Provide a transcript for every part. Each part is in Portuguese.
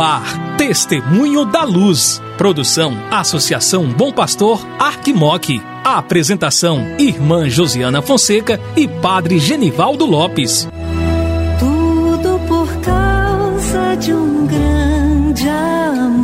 Ar, Testemunho da Luz. Produção Associação Bom Pastor Arquimoc. apresentação Irmã Josiana Fonseca e Padre Genivaldo Lopes. Tudo por causa de um grande amor.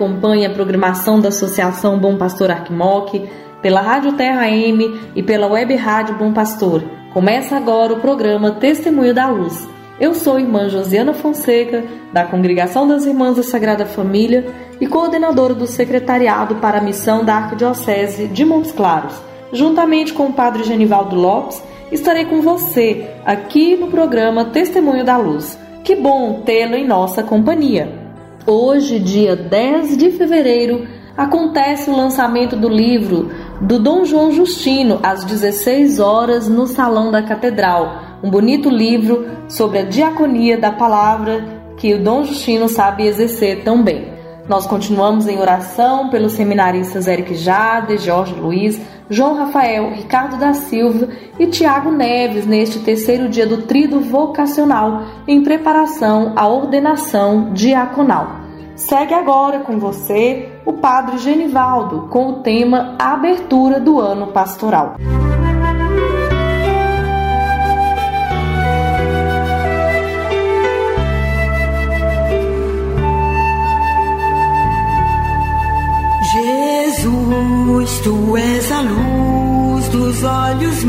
Acompanha a programação da Associação Bom Pastor Arquimoc, pela Rádio Terra M e pela Web Rádio Bom Pastor. Começa agora o programa Testemunho da Luz. Eu sou a irmã Josiana Fonseca, da Congregação das Irmãs da Sagrada Família e coordenadora do Secretariado para a Missão da Arquidiocese de Montes Claros. Juntamente com o Padre Genivaldo Lopes, estarei com você aqui no programa Testemunho da Luz. Que bom tê-lo em nossa companhia. Hoje, dia 10 de fevereiro, acontece o lançamento do livro do Dom João Justino às 16 horas no Salão da Catedral. Um bonito livro sobre a diaconia da palavra que o Dom Justino sabe exercer tão bem. Nós continuamos em oração pelos seminaristas Eric Jade, Jorge Luiz, João Rafael, Ricardo da Silva e Tiago Neves neste terceiro dia do Trido Vocacional em preparação à ordenação diaconal. Segue agora com você o Padre Genivaldo com o tema Abertura do Ano Pastoral. Jesus,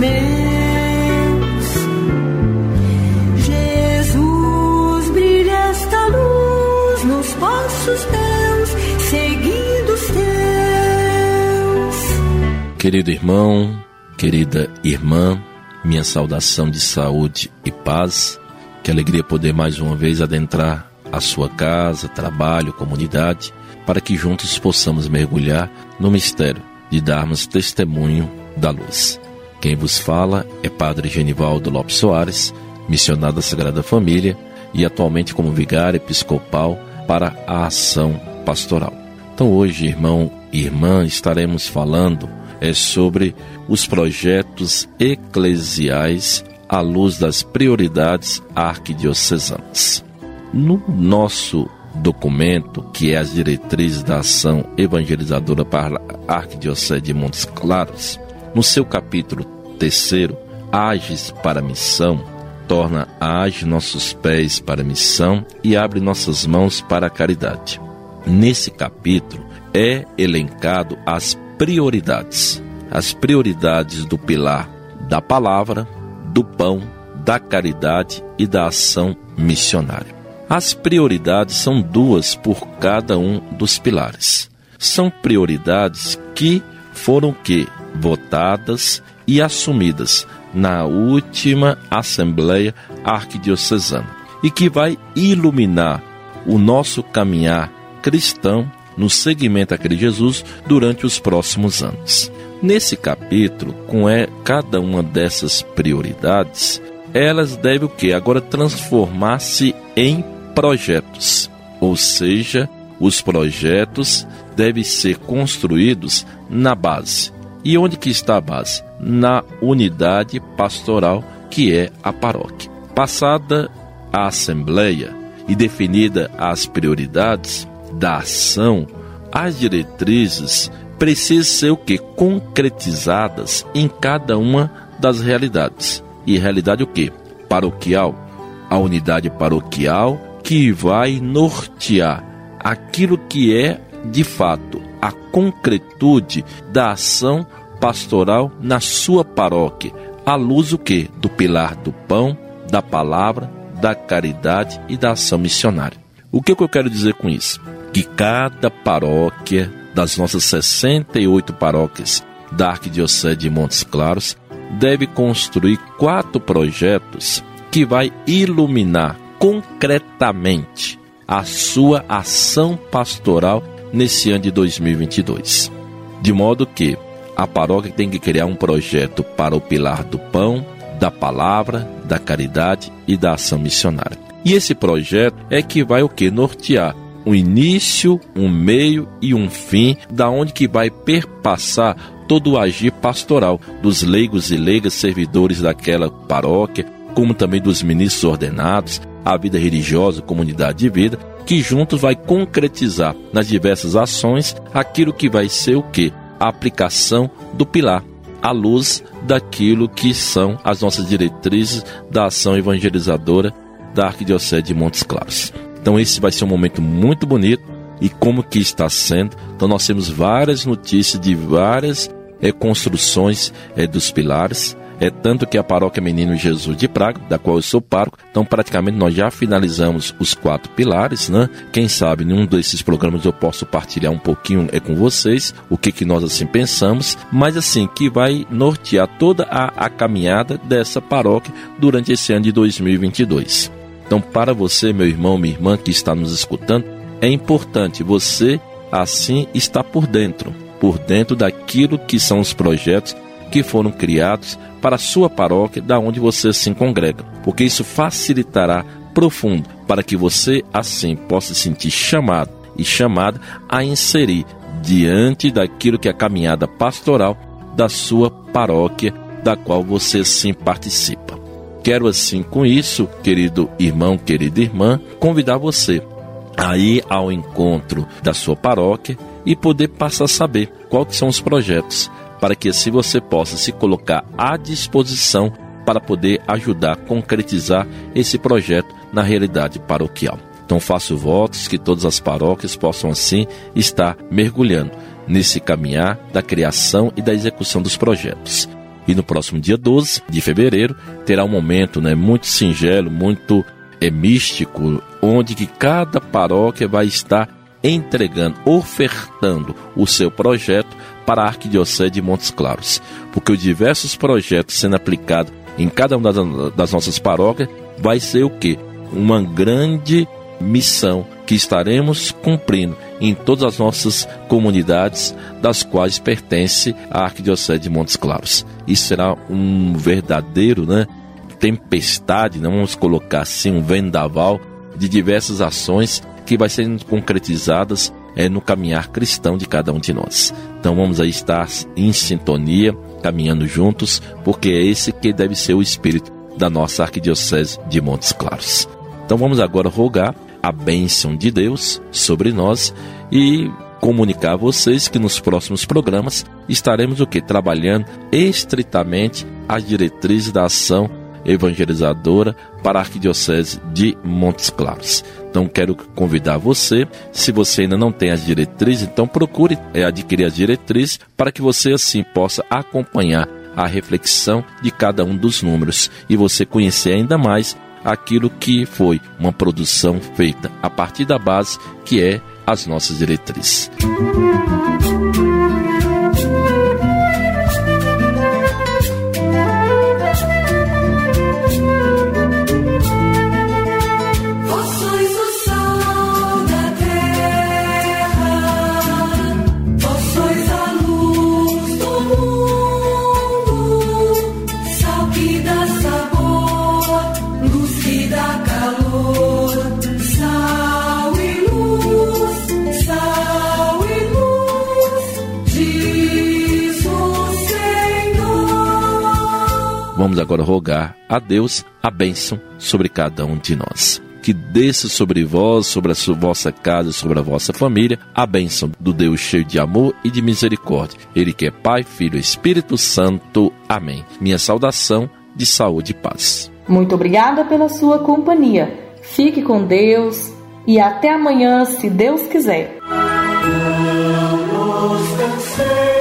meus. Jesus, brilha esta luz nos passos teus, seguindo os teus. Querido irmão, querida irmã, minha saudação de saúde e paz. Que alegria poder mais uma vez adentrar a sua casa, trabalho, comunidade, para que juntos possamos mergulhar no mistério de darmos testemunho da luz. Quem vos fala é Padre Genivaldo Lopes Soares, missionário da Sagrada Família e atualmente como vigário episcopal para a ação pastoral. Então hoje, irmão e irmã, estaremos falando é sobre os projetos eclesiais à luz das prioridades arquidiocesanas. No nosso documento, que é as diretrizes da ação evangelizadora para a Arquidiocese de Montes Claros, no seu capítulo terceiro, Ages para a Missão, torna ágeis nossos pés para a missão e abre nossas mãos para a caridade. Nesse capítulo é elencado as prioridades, as prioridades do pilar da palavra, do pão, da caridade e da ação missionária. As prioridades são duas por cada um dos pilares. São prioridades que foram que votadas e assumidas na última Assembleia Arquidiocesana e que vai iluminar o nosso caminhar cristão no seguimento a Cristo Jesus durante os próximos anos. Nesse capítulo, com é, cada uma dessas prioridades, elas devem o que? Agora transformar-se em projetos, ou seja, os projetos devem ser construídos na base. E onde que está a base? Na unidade pastoral que é a paróquia. Passada a assembleia e definida as prioridades da ação, as diretrizes precisam ser o que concretizadas em cada uma das realidades. E realidade o que? Paroquial, a unidade paroquial que vai nortear aquilo que é de fato a concretude da ação pastoral na sua paróquia, à luz o que? Do pilar do pão, da palavra, da caridade e da ação missionária. O que, que eu quero dizer com isso? Que cada paróquia das nossas 68 paróquias da Arquidiocese de Montes Claros deve construir quatro projetos que vai iluminar concretamente a sua ação pastoral nesse ano de 2022. De modo que a paróquia tem que criar um projeto para o pilar do pão, da palavra, da caridade e da ação missionária. E esse projeto é que vai o que nortear um início, um meio e um fim, da onde que vai perpassar todo o agir pastoral dos leigos e leigas servidores daquela paróquia, como também dos ministros ordenados, a vida religiosa, comunidade de vida, que juntos vai concretizar nas diversas ações aquilo que vai ser o que? A aplicação do pilar, à luz daquilo que são as nossas diretrizes da ação evangelizadora da Arquidiocese de Montes Claros. Então esse vai ser um momento muito bonito e como que está sendo. Então nós temos várias notícias de várias é, construções é, dos pilares. É tanto que a paróquia Menino Jesus de Praga, da qual eu sou pároco, então praticamente nós já finalizamos os quatro pilares, né? Quem sabe em um desses programas eu posso partilhar um pouquinho é com vocês o que que nós assim pensamos, mas assim que vai nortear toda a, a caminhada dessa paróquia durante esse ano de 2022. Então, para você, meu irmão, minha irmã que está nos escutando, é importante você assim estar por dentro, por dentro daquilo que são os projetos que foram criados para a sua paróquia, da onde você se congrega, porque isso facilitará profundo para que você assim possa se sentir chamado e chamada a inserir diante daquilo que é a caminhada pastoral da sua paróquia, da qual você sim participa. Quero assim com isso, querido irmão, querida irmã, convidar você a ir ao encontro da sua paróquia e poder passar a saber quais são os projetos para que assim você possa se colocar à disposição para poder ajudar a concretizar esse projeto na realidade paroquial. Então faço votos que todas as paróquias possam assim estar mergulhando nesse caminhar da criação e da execução dos projetos. E no próximo dia 12 de fevereiro terá um momento né, muito singelo, muito é, místico, onde que cada paróquia vai estar entregando, ofertando o seu projeto para a Arquidiocese de Montes Claros, porque os diversos projetos sendo aplicados em cada uma das nossas paróquias vai ser o que? Uma grande missão que estaremos cumprindo em todas as nossas comunidades, das quais pertence a Arquidiocese de Montes Claros. Isso será um verdadeiro, né? Tempestade, não vamos colocar assim, um vendaval de diversas ações que vai sendo concretizadas é, no caminhar cristão de cada um de nós. Então vamos aí estar em sintonia, caminhando juntos, porque é esse que deve ser o espírito da nossa arquidiocese de Montes Claros. Então vamos agora rogar a bênção de Deus sobre nós e comunicar a vocês que nos próximos programas estaremos o que trabalhando estritamente as diretrizes da ação evangelizadora para a Arquidiocese de Montes Claros. Então quero convidar você, se você ainda não tem as diretrizes, então procure é, adquirir as diretrizes para que você assim possa acompanhar a reflexão de cada um dos números e você conhecer ainda mais aquilo que foi uma produção feita a partir da base que é as nossas diretrizes. Música Vamos agora rogar a Deus a bênção sobre cada um de nós. Que desça sobre vós, sobre a sua, vossa casa, sobre a vossa família, a bênção do Deus cheio de amor e de misericórdia. Ele que é Pai, Filho e Espírito Santo. Amém. Minha saudação de saúde e paz. Muito obrigada pela sua companhia. Fique com Deus e até amanhã, se Deus quiser. Não nos cansemos